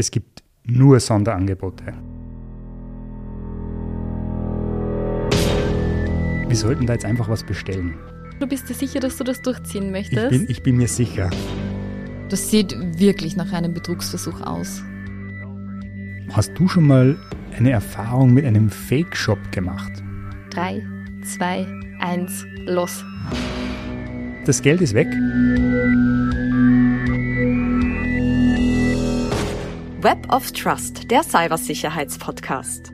Es gibt nur Sonderangebote. Wir sollten da jetzt einfach was bestellen. Du bist dir sicher, dass du das durchziehen möchtest? Ich bin, ich bin mir sicher. Das sieht wirklich nach einem Betrugsversuch aus. Hast du schon mal eine Erfahrung mit einem Fake-Shop gemacht? 3, 2, 1, los. Das Geld ist weg. Web of Trust, der Cybersicherheitspodcast.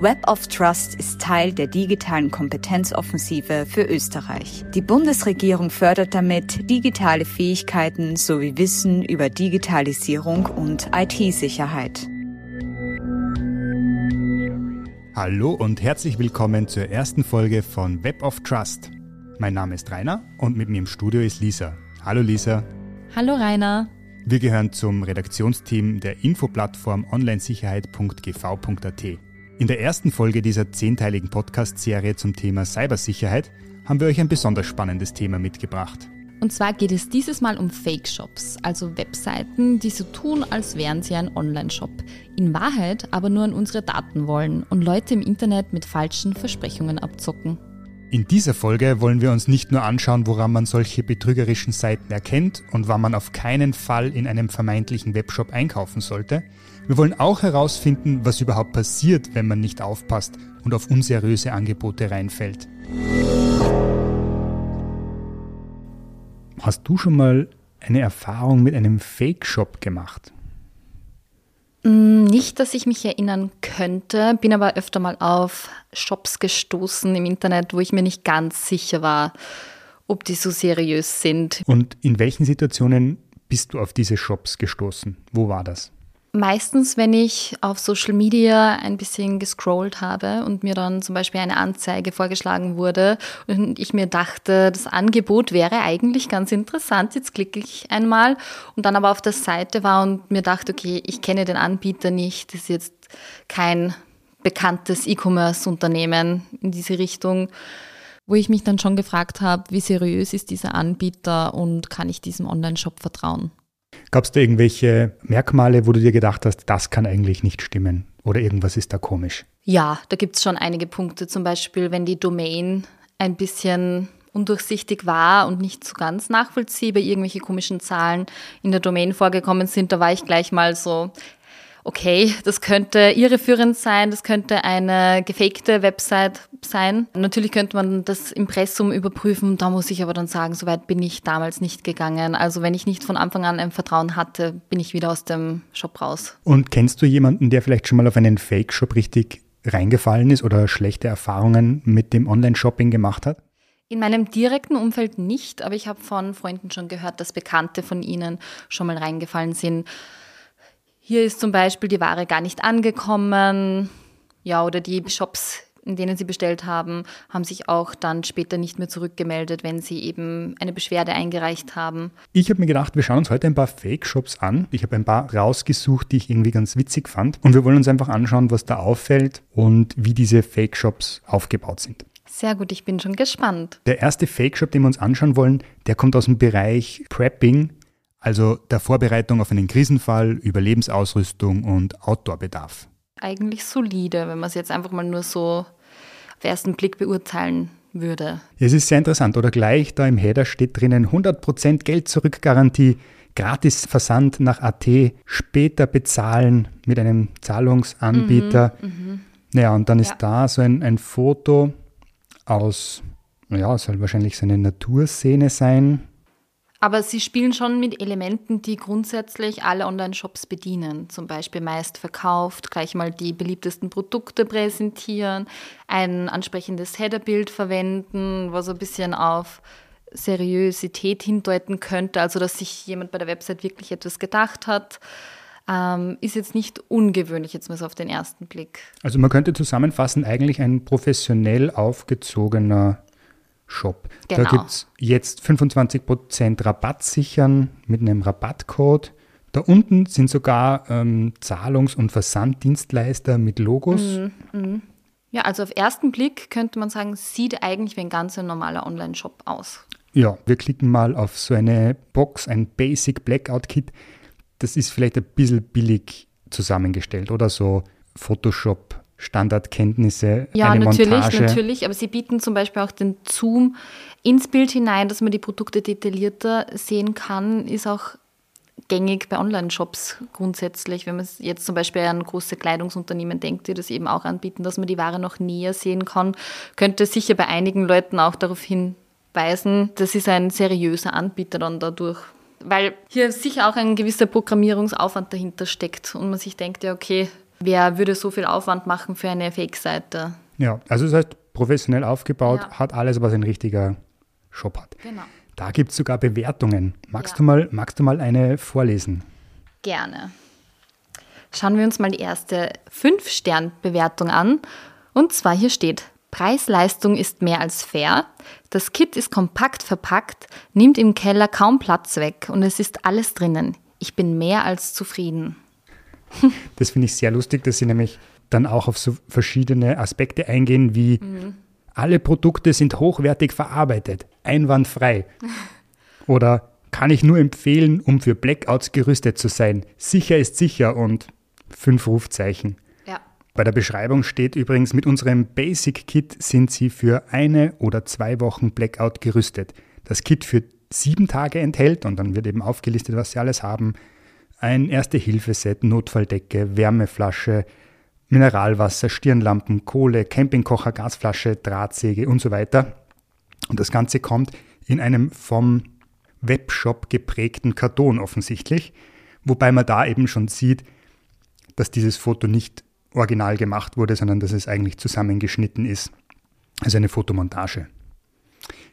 Web of Trust ist Teil der digitalen Kompetenzoffensive für Österreich. Die Bundesregierung fördert damit digitale Fähigkeiten sowie Wissen über Digitalisierung und IT-Sicherheit. Hallo und herzlich willkommen zur ersten Folge von Web of Trust. Mein Name ist Rainer und mit mir im Studio ist Lisa. Hallo Lisa. Hallo Rainer. Wir gehören zum Redaktionsteam der Infoplattform onlinesicherheit.gv.at. In der ersten Folge dieser zehnteiligen Podcast-Serie zum Thema Cybersicherheit haben wir euch ein besonders spannendes Thema mitgebracht. Und zwar geht es dieses Mal um Fake-Shops, also Webseiten, die so tun, als wären sie ein Online-Shop, in Wahrheit aber nur an unsere Daten wollen und Leute im Internet mit falschen Versprechungen abzocken. In dieser Folge wollen wir uns nicht nur anschauen, woran man solche betrügerischen Seiten erkennt und wann man auf keinen Fall in einem vermeintlichen Webshop einkaufen sollte. Wir wollen auch herausfinden, was überhaupt passiert, wenn man nicht aufpasst und auf unseriöse Angebote reinfällt. Hast du schon mal eine Erfahrung mit einem Fake-Shop gemacht? Mm, nicht, dass ich mich erinnern könnte, bin aber öfter mal auf Shops gestoßen im Internet, wo ich mir nicht ganz sicher war, ob die so seriös sind. Und in welchen Situationen bist du auf diese Shops gestoßen? Wo war das? Meistens, wenn ich auf Social Media ein bisschen gescrollt habe und mir dann zum Beispiel eine Anzeige vorgeschlagen wurde und ich mir dachte, das Angebot wäre eigentlich ganz interessant, jetzt klicke ich einmal und dann aber auf der Seite war und mir dachte, okay, ich kenne den Anbieter nicht, das ist jetzt kein bekanntes E-Commerce-Unternehmen in diese Richtung, wo ich mich dann schon gefragt habe, wie seriös ist dieser Anbieter und kann ich diesem Online-Shop vertrauen? Gab es da irgendwelche Merkmale, wo du dir gedacht hast, das kann eigentlich nicht stimmen oder irgendwas ist da komisch? Ja, da gibt es schon einige Punkte. Zum Beispiel, wenn die Domain ein bisschen undurchsichtig war und nicht so ganz nachvollziehbar, irgendwelche komischen Zahlen in der Domain vorgekommen sind, da war ich gleich mal so, okay, das könnte irreführend sein, das könnte eine gefakte Website sein. Natürlich könnte man das Impressum überprüfen, da muss ich aber dann sagen, soweit bin ich damals nicht gegangen. Also wenn ich nicht von Anfang an ein Vertrauen hatte, bin ich wieder aus dem Shop raus. Und kennst du jemanden, der vielleicht schon mal auf einen Fake-Shop richtig reingefallen ist oder schlechte Erfahrungen mit dem Online-Shopping gemacht hat? In meinem direkten Umfeld nicht, aber ich habe von Freunden schon gehört, dass Bekannte von ihnen schon mal reingefallen sind. Hier ist zum Beispiel die Ware gar nicht angekommen. Ja, oder die Shops, in denen sie bestellt haben, haben sich auch dann später nicht mehr zurückgemeldet, wenn sie eben eine Beschwerde eingereicht haben. Ich habe mir gedacht, wir schauen uns heute ein paar Fake-Shops an. Ich habe ein paar rausgesucht, die ich irgendwie ganz witzig fand. Und wir wollen uns einfach anschauen, was da auffällt und wie diese Fake-Shops aufgebaut sind. Sehr gut, ich bin schon gespannt. Der erste Fake-Shop, den wir uns anschauen wollen, der kommt aus dem Bereich Prepping also der Vorbereitung auf einen Krisenfall, Überlebensausrüstung und Outdoor-Bedarf. Eigentlich solide, wenn man es jetzt einfach mal nur so auf den ersten Blick beurteilen würde. Es ist sehr interessant, oder gleich da im Header steht drinnen 100% Geld zurück Garantie, gratis Versand nach AT, später bezahlen mit einem Zahlungsanbieter. Mhm, mh. Naja, und dann ist ja. da so ein, ein Foto aus, ja, soll wahrscheinlich so eine Naturszene sein, aber sie spielen schon mit Elementen, die grundsätzlich alle Online-Shops bedienen. Zum Beispiel meist verkauft, gleich mal die beliebtesten Produkte präsentieren, ein ansprechendes Headerbild verwenden, was ein bisschen auf Seriosität hindeuten könnte, also dass sich jemand bei der Website wirklich etwas gedacht hat. Ähm, ist jetzt nicht ungewöhnlich, jetzt mal so auf den ersten Blick. Also man könnte zusammenfassen, eigentlich ein professionell aufgezogener Shop. Genau. Da gibt es jetzt 25% Rabatt sichern mit einem Rabattcode. Da unten sind sogar ähm, Zahlungs- und Versanddienstleister mit Logos. Mhm, mh. Ja, also auf ersten Blick könnte man sagen, sieht eigentlich wie ein ganz normaler Online-Shop aus. Ja, wir klicken mal auf so eine Box, ein Basic Blackout Kit. Das ist vielleicht ein bisschen billig zusammengestellt oder so Photoshop Standardkenntnisse, ja, eine natürlich, Montage. natürlich. Aber sie bieten zum Beispiel auch den Zoom ins Bild hinein, dass man die Produkte detaillierter sehen kann, ist auch gängig bei Online-Shops grundsätzlich. Wenn man jetzt zum Beispiel an große Kleidungsunternehmen denkt, die das eben auch anbieten, dass man die Ware noch näher sehen kann, könnte sicher bei einigen Leuten auch darauf hinweisen, das ist ein seriöser Anbieter dann dadurch. Weil hier sicher auch ein gewisser Programmierungsaufwand dahinter steckt und man sich denkt, ja, okay, wer würde so viel Aufwand machen für eine Fake-Seite? Ja, also das heißt, professionell aufgebaut, Ja. hat alles, was ein richtiger Shop hat. Genau. Da gibt es sogar Bewertungen. Magst, Ja. du mal, magst du mal eine vorlesen? Gerne. Schauen wir uns mal die erste 5-Stern-Bewertung an. Und zwar hier steht, Preis-Leistung ist mehr als fair. Das Kit ist kompakt verpackt, nimmt im Keller kaum Platz weg und es ist alles drinnen. Ich bin mehr als zufrieden. Das finde ich sehr lustig, dass sie nämlich dann auch auf so verschiedene Aspekte eingehen, wie alle Produkte sind hochwertig verarbeitet, einwandfrei. Oder kann ich nur empfehlen, um für Blackouts gerüstet zu sein. Sicher ist sicher und fünf Rufzeichen. Ja. Bei der Beschreibung steht übrigens, mit unserem Basic Kit sind Sie für eine oder zwei Wochen Blackout gerüstet. Das Kit für sieben Tage enthält, und dann wird eben aufgelistet, was Sie alles haben, ein Erste-Hilfe-Set, Notfalldecke, Wärmeflasche, Mineralwasser, Stirnlampen, Kohle, Campingkocher, Gasflasche, Drahtsäge und so weiter. Und das Ganze kommt in einem vom Webshop geprägten Karton offensichtlich, wobei man da eben schon sieht, dass dieses Foto nicht original gemacht wurde, sondern dass es eigentlich zusammengeschnitten ist. Also eine Fotomontage.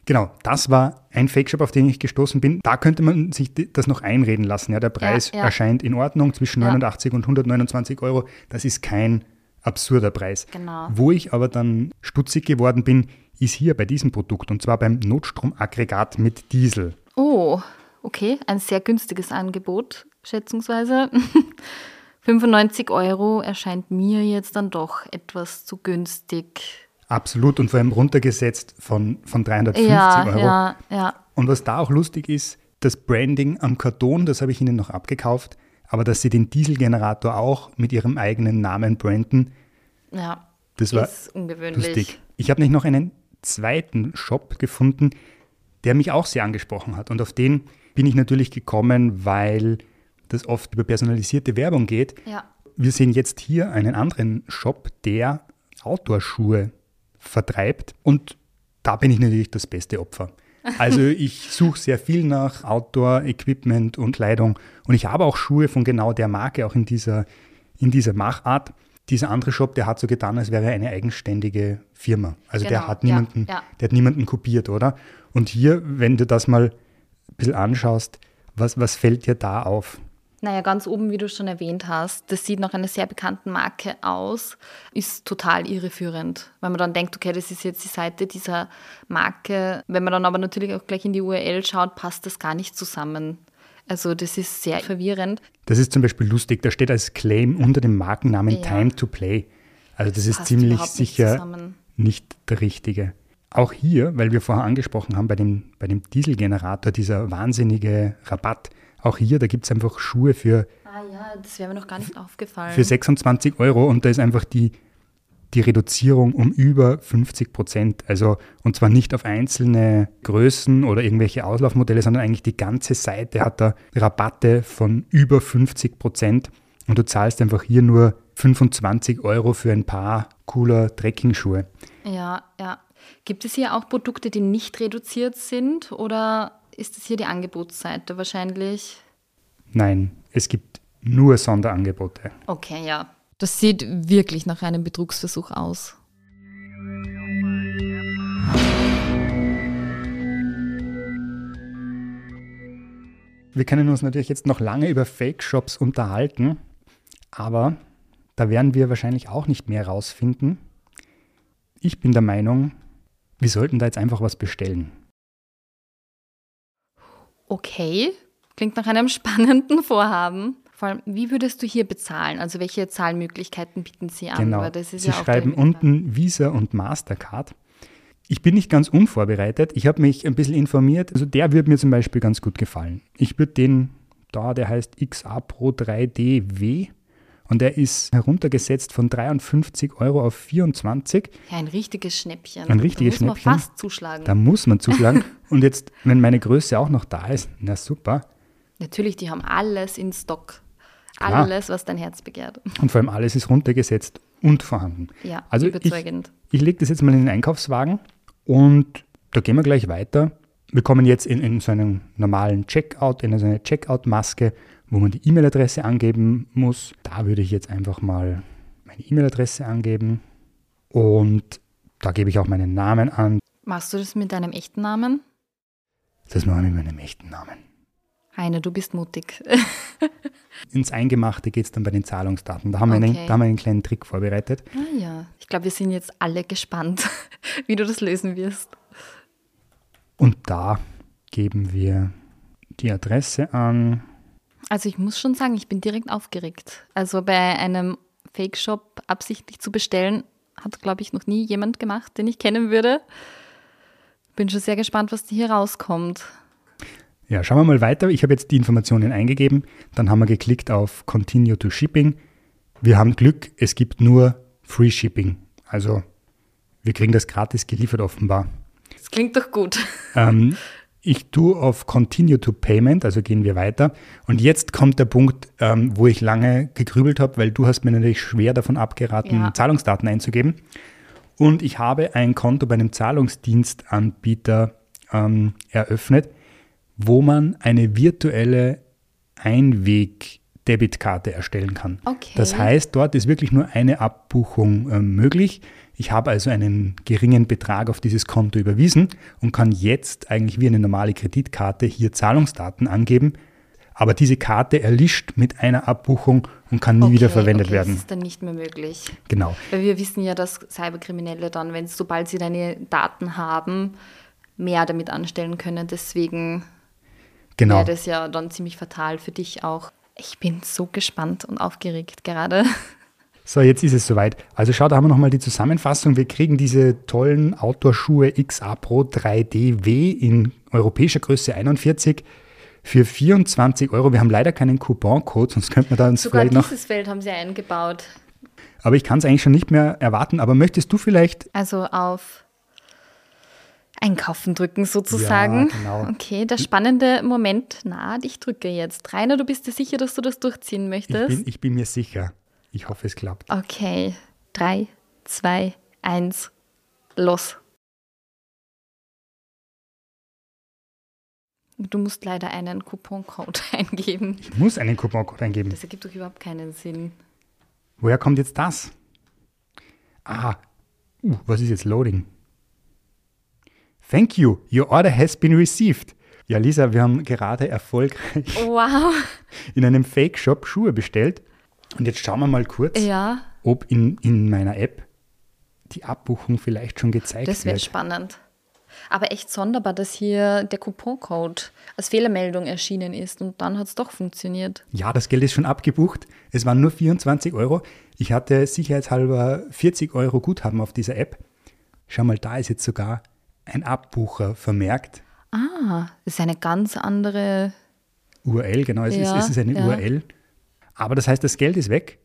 Genau, das war ein Fake-Shop, auf den ich gestoßen bin. Da könnte man sich das noch einreden lassen. Ja, der Preis Ja, ja. erscheint in Ordnung zwischen Ja. 89 und 129 Euro. Das ist kein absurder Preis. Genau. Wo ich aber dann stutzig geworden bin, ist hier bei diesem Produkt und zwar beim Notstromaggregat mit Diesel. Oh, okay, ein sehr günstiges Angebot, schätzungsweise. 95 Euro erscheint mir jetzt dann doch etwas zu günstig. Absolut und vor allem runtergesetzt von, von 350 Ja, Euro. ja, ja. Und was da auch lustig ist, das Branding am Karton, das habe ich Ihnen noch abgekauft, aber dass Sie den Dieselgenerator auch mit Ihrem eigenen Namen branden, Ja, das war lustig. Ich habe nicht noch einen zweiten Shop gefunden, der mich auch sehr angesprochen hat. Und auf den bin ich natürlich gekommen, weil das oft über personalisierte Werbung geht. Ja, Wir sehen jetzt hier einen anderen Shop, der Outdoor-Schuhe vertreibt und da bin ich natürlich das beste Opfer. Also ich suche sehr viel nach Outdoor-Equipment und Kleidung und ich habe auch Schuhe von genau der Marke, auch in dieser, in dieser Machart. Dieser andere Shop, der hat so getan, als wäre er eine eigenständige Firma. Also der Genau, hat ja, niemanden, ja. der hat niemanden kopiert, oder? Und hier, wenn du das mal ein bisschen anschaust, was, was fällt dir da auf? Naja, ganz oben, wie du schon erwähnt hast, das sieht nach einer sehr bekannten Marke aus, ist total irreführend, weil man dann denkt, okay, das ist jetzt die Seite dieser Marke. Wenn man dann aber natürlich auch gleich in die URL schaut, passt das gar nicht zusammen. Also das ist sehr verwirrend. Das ist zum Beispiel lustig, da steht als Claim unter dem Markennamen Ja. Time to Play. Also das ist passt ziemlich nicht sicher zusammen. nicht der richtige. Auch hier, weil wir vorher angesprochen haben, bei dem, bei dem Dieselgenerator, dieser wahnsinnige Rabatt, auch hier, da gibt es einfach Schuhe für, Ah ja, das wäre mir noch gar nicht aufgefallen. für 26 Euro und da ist einfach die, die Reduzierung um über 50 Prozent. Also, und zwar nicht auf einzelne Größen oder irgendwelche Auslaufmodelle, sondern eigentlich die ganze Seite hat da Rabatte von über 50 Prozent. Und du zahlst einfach hier nur 25 Euro für ein paar cooler Trekkingschuhe. Ja, ja. Gibt es hier auch Produkte, die nicht reduziert sind oder ist es hier die Angebotsseite wahrscheinlich? Nein, es gibt nur Sonderangebote. Okay, ja. Das sieht wirklich nach einem Betrugsversuch aus. Wir können uns natürlich jetzt noch lange über Fake-Shops unterhalten, aber da werden wir wahrscheinlich auch nicht mehr rausfinden. Ich bin der Meinung, wir sollten da jetzt einfach was bestellen. Okay, klingt nach einem spannenden Vorhaben. Vor allem, wie würdest du hier bezahlen? Also welche Zahlmöglichkeiten bieten sie an? Genau. Sie ja schreiben unten Visa und Mastercard. Ich bin nicht ganz unvorbereitet. Ich habe mich ein bisschen informiert. Also der würde mir zum Beispiel ganz gut gefallen. Ich würde den da, der heißt XA Pro 3DW und der ist heruntergesetzt von 53 Euro auf 24. Ja, ein richtiges Schnäppchen. Ein richtiges da muss Schnäppchen. man fast zuschlagen. Da muss man zuschlagen. und jetzt, wenn meine Größe auch noch da ist, na super. Natürlich, die haben alles in Stock. Klar. Alles, was dein Herz begehrt. Und vor allem alles ist runtergesetzt und vorhanden. Ja, Also überzeugend. Ich, ich lege das jetzt mal in den Einkaufswagen und da gehen wir gleich weiter. Wir kommen jetzt in, in so einen normalen Checkout, in so eine Checkout-Maske, wo man die E-Mail-Adresse angeben muss. Da würde ich jetzt einfach mal meine E-Mail-Adresse angeben und da gebe ich auch meinen Namen an. Machst du das mit deinem echten Namen? Das mache ich mit meinem echten Namen. Heine, du bist mutig. Ins Eingemachte geht es dann bei den Zahlungsdaten. Da haben, wir einen, Okay. da haben wir einen kleinen Trick vorbereitet. ah ja, ich glaube, wir sind jetzt alle gespannt, wie du das lösen wirst. Und da geben wir die Adresse an. Also ich muss schon sagen, ich bin direkt aufgeregt. Also bei einem Fake-Shop absichtlich zu bestellen, hat, glaube ich, noch nie jemand gemacht, den ich kennen würde. Bin schon sehr gespannt, was hier rauskommt. Ja, schauen wir mal weiter. Ich habe jetzt die Informationen eingegeben. Dann haben wir geklickt auf Continue to Shipping. Wir haben Glück, es gibt nur Free Shipping. Also wir kriegen das gratis geliefert offenbar. Das klingt doch gut. Ähm, ich tue auf Continue to Payment, also gehen wir weiter. Und jetzt kommt der Punkt, ähm, wo ich lange gegrübelt habe, weil du hast mir natürlich schwer davon abgeraten, Ja. Zahlungsdaten einzugeben. Und ich habe ein Konto bei einem Zahlungsdienstanbieter ähm, eröffnet, wo man eine virtuelle Einweg-Debitkarte erstellen kann. Okay. Das heißt, dort ist wirklich nur eine Abbuchung ähm, möglich. Ich habe also einen geringen Betrag auf dieses Konto überwiesen und kann jetzt eigentlich wie eine normale Kreditkarte hier Zahlungsdaten angeben. Aber diese Karte erlischt mit einer Abbuchung und kann nie wieder verwendet okay, werden. Das ist dann nicht mehr möglich. Genau. Weil wir wissen ja, dass Cyberkriminelle dann, wenn sobald sie deine Daten haben, mehr damit anstellen können. Deswegen Genau. wäre das ja dann ziemlich fatal für dich auch. Ich bin so gespannt und aufgeregt gerade. So, jetzt ist es soweit. Also schau, da haben wir nochmal die Zusammenfassung. Wir kriegen diese tollen Outdoor-Schuhe XA Pro 3DW in europäischer Größe 41 für 24 Euro. Wir haben leider keinen Couponcode, sonst könnte man da uns Sogar vielleicht noch... dieses Feld haben sie eingebaut. Aber ich kann es eigentlich schon nicht mehr erwarten. Aber möchtest du vielleicht... Also auf Einkaufen drücken sozusagen. Ja, genau. Okay, der spannende Moment naht. Ich drücke jetzt. Rainer, du bist dir sicher, dass du das durchziehen Ich möchtest? bin, ich bin mir sicher. Ich hoffe, es klappt. Okay, drei, zwei, eins, los. Du musst leider einen Couponcode eingeben. Ich muss einen Couponcode eingeben. Das ergibt doch überhaupt keinen Sinn. Woher kommt jetzt das? Ah, uh, was ist jetzt Loading? Thank you. Your order has been received. Ja, Lisa, wir haben gerade erfolgreich Wow. in einem Fake-Shop Schuhe bestellt. Und jetzt schauen wir mal kurz, Ja, ob in, in meiner App die Abbuchung vielleicht schon gezeigt das wäre wird. spannend. Aber echt sonderbar, dass hier der Couponcode als Fehlermeldung erschienen ist und dann hat es doch funktioniert. Ja, das Geld ist schon abgebucht. Es waren nur 24 Euro. Ich hatte sicherheitshalber 40 Euro Guthaben auf dieser App. Schau mal, da ist jetzt sogar ein Abbucher vermerkt. Ah, das ist eine ganz andere. URL, genau, es, Ja, ist, es ist eine ja. URL. Aber das heißt, das Geld ist weg.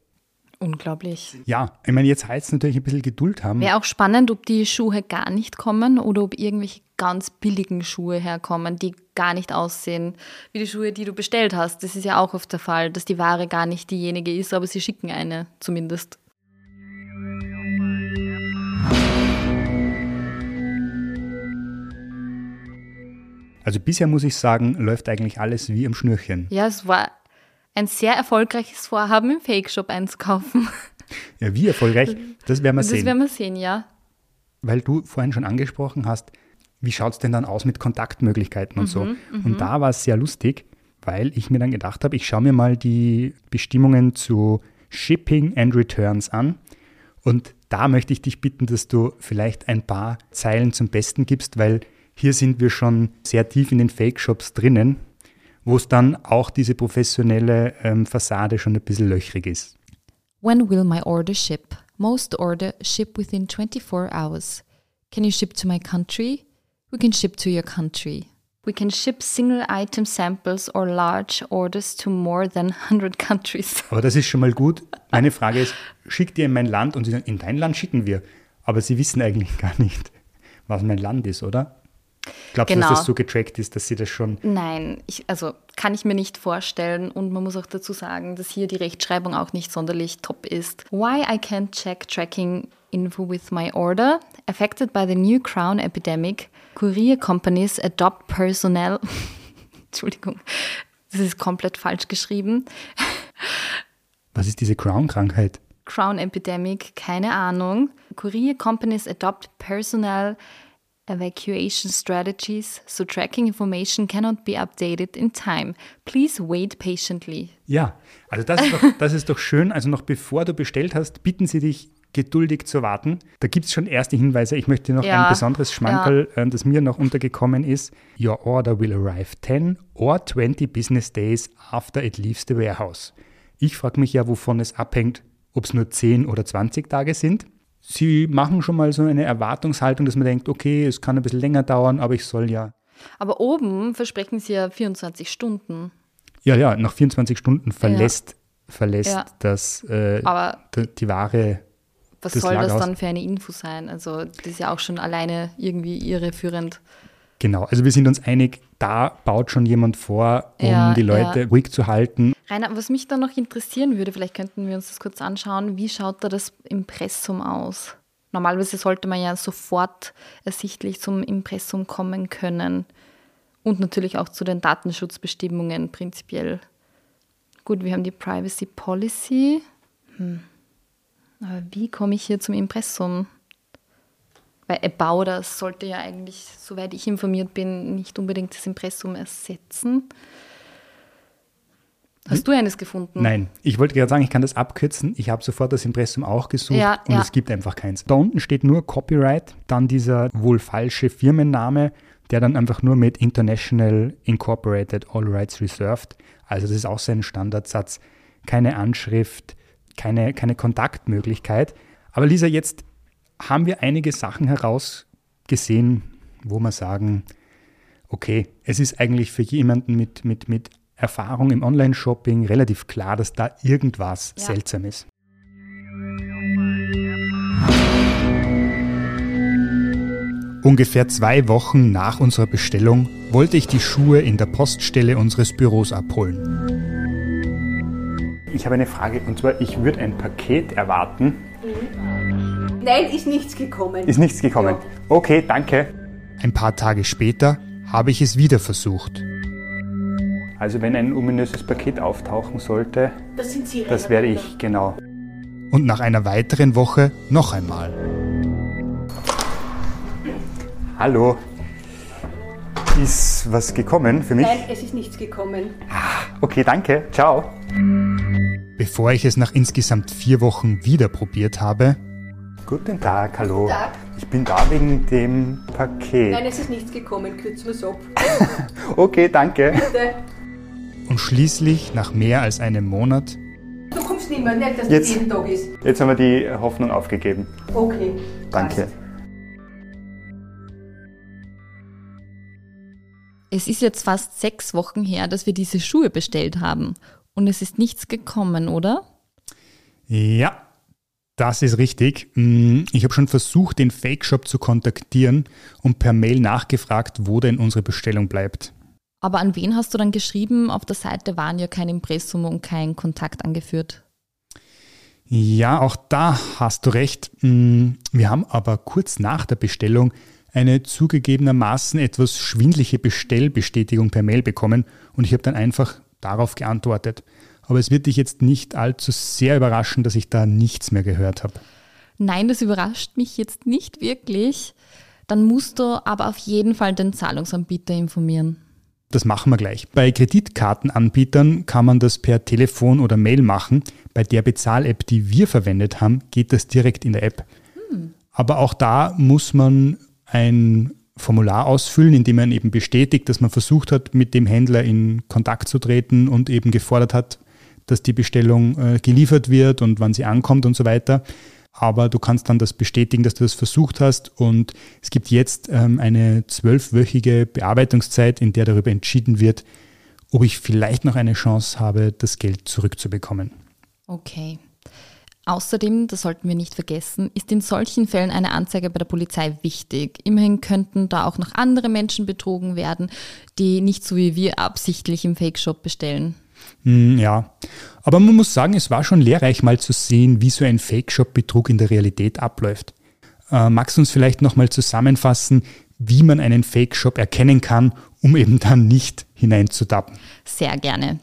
Unglaublich. Ja, ich meine, jetzt heißt es natürlich ein bisschen Geduld haben. Wäre auch spannend, ob die Schuhe gar nicht kommen oder ob irgendwelche ganz billigen Schuhe herkommen, die gar nicht aussehen wie die Schuhe, die du bestellt hast. Das ist ja auch oft der Fall, dass die Ware gar nicht diejenige ist, aber sie schicken eine zumindest. Also bisher muss ich sagen, läuft eigentlich alles wie am Schnürchen. Ja, es war ein sehr erfolgreiches Vorhaben, im Fake-Shop einzukaufen. Ja, wie erfolgreich, das werden wir Das sehen. werden wir sehen, ja. Weil du vorhin schon angesprochen hast, wie schaut es denn dann aus mit Kontaktmöglichkeiten und so. Mhm, Und da war es sehr lustig, weil ich mir dann gedacht habe, ich schaue mir mal die Bestimmungen zu Shipping and Returns an. Und da möchte ich dich bitten, dass du vielleicht ein paar Zeilen zum Besten gibst, weil hier sind wir schon sehr tief in den Fake-Shops drinnen, wo es dann auch diese professionelle ähm, Fassade schon ein bisschen löchrig ist. When will my order ship? Most order ship within 24 hours. Can you ship to my country? We can ship to your country. We can ship single item samples or large orders to more than 100 countries. Aber das ist schon mal gut. Meine Frage ist, schickt ihr in mein Land? Und sie sagen, in dein Land schicken wir. Aber sie wissen eigentlich gar nicht, was mein Land ist, oder? Glaubst genau. du, dass das so getrackt ist, dass sie das schon. Nein, ich, also kann ich mir nicht vorstellen. Und man muss auch dazu sagen, dass hier die Rechtschreibung auch nicht sonderlich top ist. Why I can't check tracking info with my order. Affected by the new crown epidemic, courier companies adopt personnel. Entschuldigung, das ist komplett falsch geschrieben. Was ist diese Crown-Krankheit? Crown Epidemic, keine Ahnung. Courier companies adopt personnel evacuation strategies, so tracking information cannot be updated in time. Please wait patiently. Ja, also das ist, doch, das ist doch schön. Also noch bevor du bestellt hast, bitten sie dich geduldig zu warten. Da gibt es schon erste Hinweise. Ich möchte noch ja, ein besonderes Schmankerl, ja. Äh, das mir noch untergekommen ist. Your order will arrive 10 or 20 business days after it leaves the warehouse. Ich frage mich ja, wovon es abhängt, ob es nur 10 oder 20 Tage sind. Sie machen schon mal so eine Erwartungshaltung, dass man denkt, okay, es kann ein bisschen länger dauern, aber ich soll ja. Aber oben versprechen Sie ja 24 Stunden. Ja, ja, nach 24 Stunden verlässt, ja. verlässt ja. das äh, aber die Ware. Was soll Lagerhaus. das dann für eine Info sein? Also, das ist ja auch schon alleine irgendwie irreführend. Genau, also wir sind uns einig, da baut schon jemand vor, um ja, die Leute ja. ruhig zu halten. Rainer, was mich dann noch interessieren würde, vielleicht könnten wir uns das kurz anschauen, wie schaut da das Impressum aus? Normalerweise sollte man ja sofort ersichtlich zum Impressum kommen können und natürlich auch zu den Datenschutzbestimmungen prinzipiell. Gut, wir haben die Privacy Policy. Hm. Aber wie komme ich hier zum Impressum? Weil About das sollte ja eigentlich, soweit ich informiert bin, nicht unbedingt das Impressum ersetzen. Hast du eines gefunden? Nein, ich wollte gerade sagen, ich kann das abkürzen. Ich habe sofort das Impressum auch gesucht ja, und ja. es gibt einfach keins. Da unten steht nur Copyright, dann dieser wohl falsche Firmenname, der dann einfach nur mit International Incorporated All Rights Reserved. Also das ist auch sein Standardsatz. Keine Anschrift, keine, keine Kontaktmöglichkeit. Aber Lisa, jetzt haben wir einige Sachen herausgesehen, wo wir sagen, okay, es ist eigentlich für jemanden mit, mit, mit Erfahrung im Online-Shopping relativ klar, dass da irgendwas ja. seltsam ist. Ungefähr zwei Wochen nach unserer Bestellung wollte ich die Schuhe in der Poststelle unseres Büros abholen. Ich habe eine Frage und zwar, ich würde ein Paket erwarten. Nein, ist nichts gekommen. Ist nichts gekommen. Ja. Okay, danke. Ein paar Tage später habe ich es wieder versucht. Also wenn ein ominöses Paket auftauchen sollte, das, sind Sie das werde ich, genau. Und nach einer weiteren Woche noch einmal. Hallo. Ist was gekommen für mich? Nein, es ist nichts gekommen. Ah, okay, danke. Ciao. Bevor ich es nach insgesamt vier Wochen wieder probiert habe. Guten Tag, hallo. Guten Tag. Ich bin da wegen dem Paket. Nein, es ist nichts gekommen. Kürzen wir es ab. okay, danke. Bitte. Und schließlich, nach mehr als einem Monat, Du kommst nicht mehr, nicht, dass jetzt, das jeden Tag ist. Jetzt haben wir die Hoffnung aufgegeben. Okay. Danke. Passt. Es ist jetzt fast sechs Wochen her, dass wir diese Schuhe bestellt haben. Und es ist nichts gekommen, oder? Ja, das ist richtig. Mm, ich habe schon versucht, den Fake-Shop zu kontaktieren und per Mail nachgefragt, wo denn unsere Bestellung bleibt. Aber an wen hast du dann geschrieben? Auf der Seite waren ja kein Impressum und kein Kontakt angeführt. Ja, auch da hast du recht. Mm, wir haben aber kurz nach der Bestellung eine zugegebenermaßen etwas schwindliche Bestellbestätigung per Mail bekommen und ich habe dann einfach darauf geantwortet. Aber es wird dich jetzt nicht allzu sehr überraschen, dass ich da nichts mehr gehört habe. Nein, das überrascht mich jetzt nicht wirklich. Dann musst du aber auf jeden Fall den Zahlungsanbieter informieren. Das machen wir gleich. Bei Kreditkartenanbietern kann man das per Telefon oder Mail machen. Bei der Bezahl-App, die wir verwendet haben, geht das direkt in der App. Hm. Aber auch da muss man ein Formular ausfüllen, in dem man eben bestätigt, dass man versucht hat, mit dem Händler in Kontakt zu treten und eben gefordert hat, dass die Bestellung äh, geliefert wird und wann sie ankommt und so weiter. aber du kannst dann das bestätigen, dass du das versucht hast und es gibt jetzt ähm, eine zwölfwöchige Bearbeitungszeit, in der darüber entschieden wird, ob ich vielleicht noch eine Chance habe, das Geld zurückzubekommen. Okay. Außerdem, das sollten wir nicht vergessen, ist in solchen Fällen eine Anzeige bei der Polizei wichtig. Immerhin könnten da auch noch andere Menschen betrogen werden, die nicht so wie wir absichtlich im Fake-Shop bestellen. Hm, ja, aber man muss sagen, es war schon lehrreich mal zu sehen, wie so ein Fake-Shop-Betrug in der Realität abläuft. Äh, magst du uns vielleicht nochmal zusammenfassen, wie man einen Fake-Shop erkennen kann, um eben dann nicht hineinzutappen? Sehr gerne.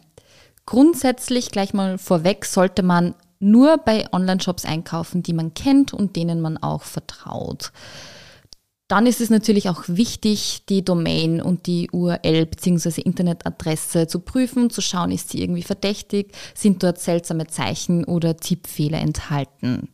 Grundsätzlich gleich mal vorweg sollte man nur bei Online-Shops einkaufen, die man kennt und denen man auch vertraut. Dann ist es natürlich auch wichtig, die Domain und die URL bzw. Internetadresse zu prüfen, zu schauen, ist sie irgendwie verdächtig, sind dort seltsame Zeichen oder Tippfehler enthalten.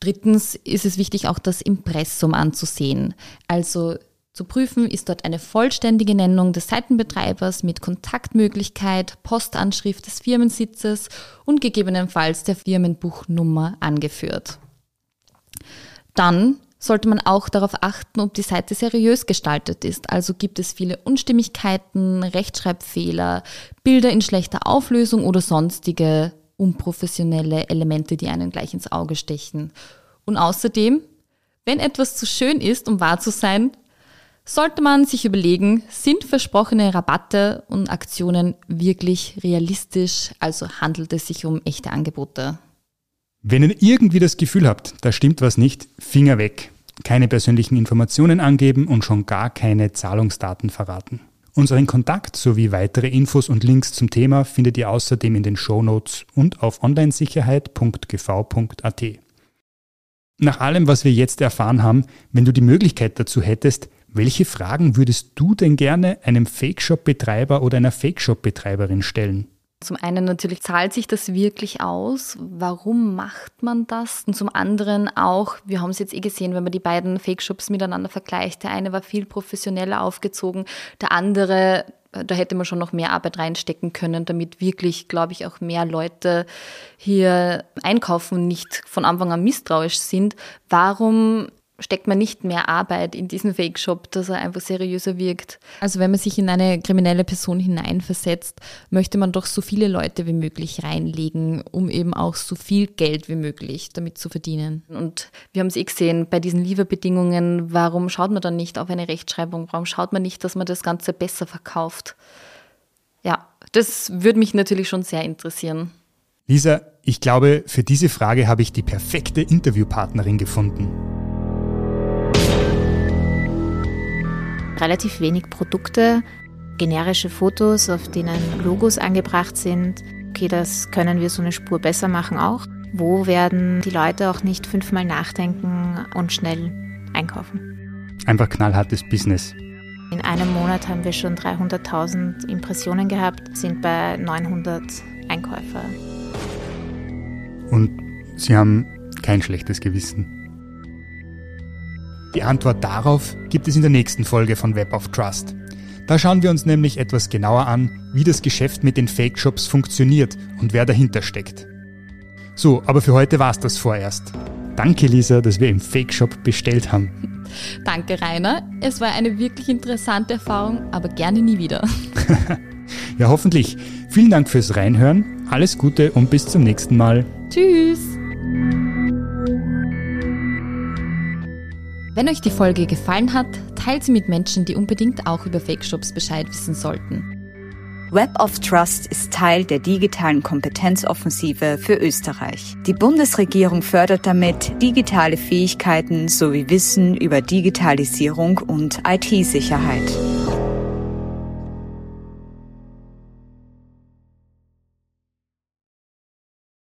Drittens ist es wichtig, auch das Impressum anzusehen. Also zu prüfen ist dort eine vollständige Nennung des Seitenbetreibers mit Kontaktmöglichkeit, Postanschrift des Firmensitzes und gegebenenfalls der Firmenbuchnummer angeführt. Dann sollte man auch darauf achten, ob die Seite seriös gestaltet ist. Also gibt es viele Unstimmigkeiten, Rechtschreibfehler, Bilder in schlechter Auflösung oder sonstige unprofessionelle Elemente, die einen gleich ins Auge stechen. Und außerdem, wenn etwas zu schön ist, um wahr zu sein, sollte man sich überlegen, sind versprochene Rabatte und Aktionen wirklich realistisch, also handelt es sich um echte Angebote. Wenn ihr irgendwie das Gefühl habt, da stimmt was nicht, Finger weg. Keine persönlichen Informationen angeben und schon gar keine Zahlungsdaten verraten. Unseren Kontakt sowie weitere Infos und Links zum Thema findet ihr außerdem in den Show Notes und auf onlinesicherheit.gv.at. Nach allem, was wir jetzt erfahren haben, wenn du die Möglichkeit dazu hättest, welche Fragen würdest du denn gerne einem Fake-Shop-Betreiber oder einer Fake-Shop-Betreiberin stellen? Zum einen natürlich zahlt sich das wirklich aus. Warum macht man das? Und zum anderen auch, wir haben es jetzt eh gesehen, wenn man die beiden Fake-Shops miteinander vergleicht. Der eine war viel professioneller aufgezogen, der andere, da hätte man schon noch mehr Arbeit reinstecken können, damit wirklich, glaube ich, auch mehr Leute hier einkaufen und nicht von Anfang an misstrauisch sind. Warum steckt man nicht mehr Arbeit in diesen Fake-Shop, dass er einfach seriöser wirkt. Also wenn man sich in eine kriminelle Person hineinversetzt, möchte man doch so viele Leute wie möglich reinlegen, um eben auch so viel Geld wie möglich damit zu verdienen. Und wir haben es eh gesehen, bei diesen Lieferbedingungen, warum schaut man dann nicht auf eine Rechtschreibung? Warum schaut man nicht, dass man das Ganze besser verkauft? Ja, das würde mich natürlich schon sehr interessieren. Lisa, ich glaube, für diese Frage habe ich die perfekte Interviewpartnerin gefunden. Relativ wenig Produkte, generische Fotos, auf denen Logos angebracht sind. Okay, das können wir so eine Spur besser machen auch. Wo werden die Leute auch nicht fünfmal nachdenken und schnell einkaufen? Einfach knallhartes Business. In einem Monat haben wir schon 300.000 Impressionen gehabt, sind bei 900 Einkäufer. Und Sie haben kein schlechtes Gewissen. Die Antwort darauf gibt es in der nächsten Folge von Web of Trust. Da schauen wir uns nämlich etwas genauer an, wie das Geschäft mit den Fake-Shops funktioniert und wer dahinter steckt. So, aber für heute war es das vorerst. Danke, Lisa, dass wir im Fake-Shop bestellt haben. Danke, Rainer. Es war eine wirklich interessante Erfahrung, aber gerne nie wieder. ja, hoffentlich. Vielen Dank fürs Reinhören. Alles Gute und bis zum nächsten Mal. Tschüss. Wenn euch die Folge gefallen hat, teilt sie mit Menschen, die unbedingt auch über Fake-Shops Bescheid wissen sollten. Web of Trust ist Teil der digitalen Kompetenzoffensive für Österreich. Die Bundesregierung fördert damit digitale Fähigkeiten sowie Wissen über Digitalisierung und IT-Sicherheit.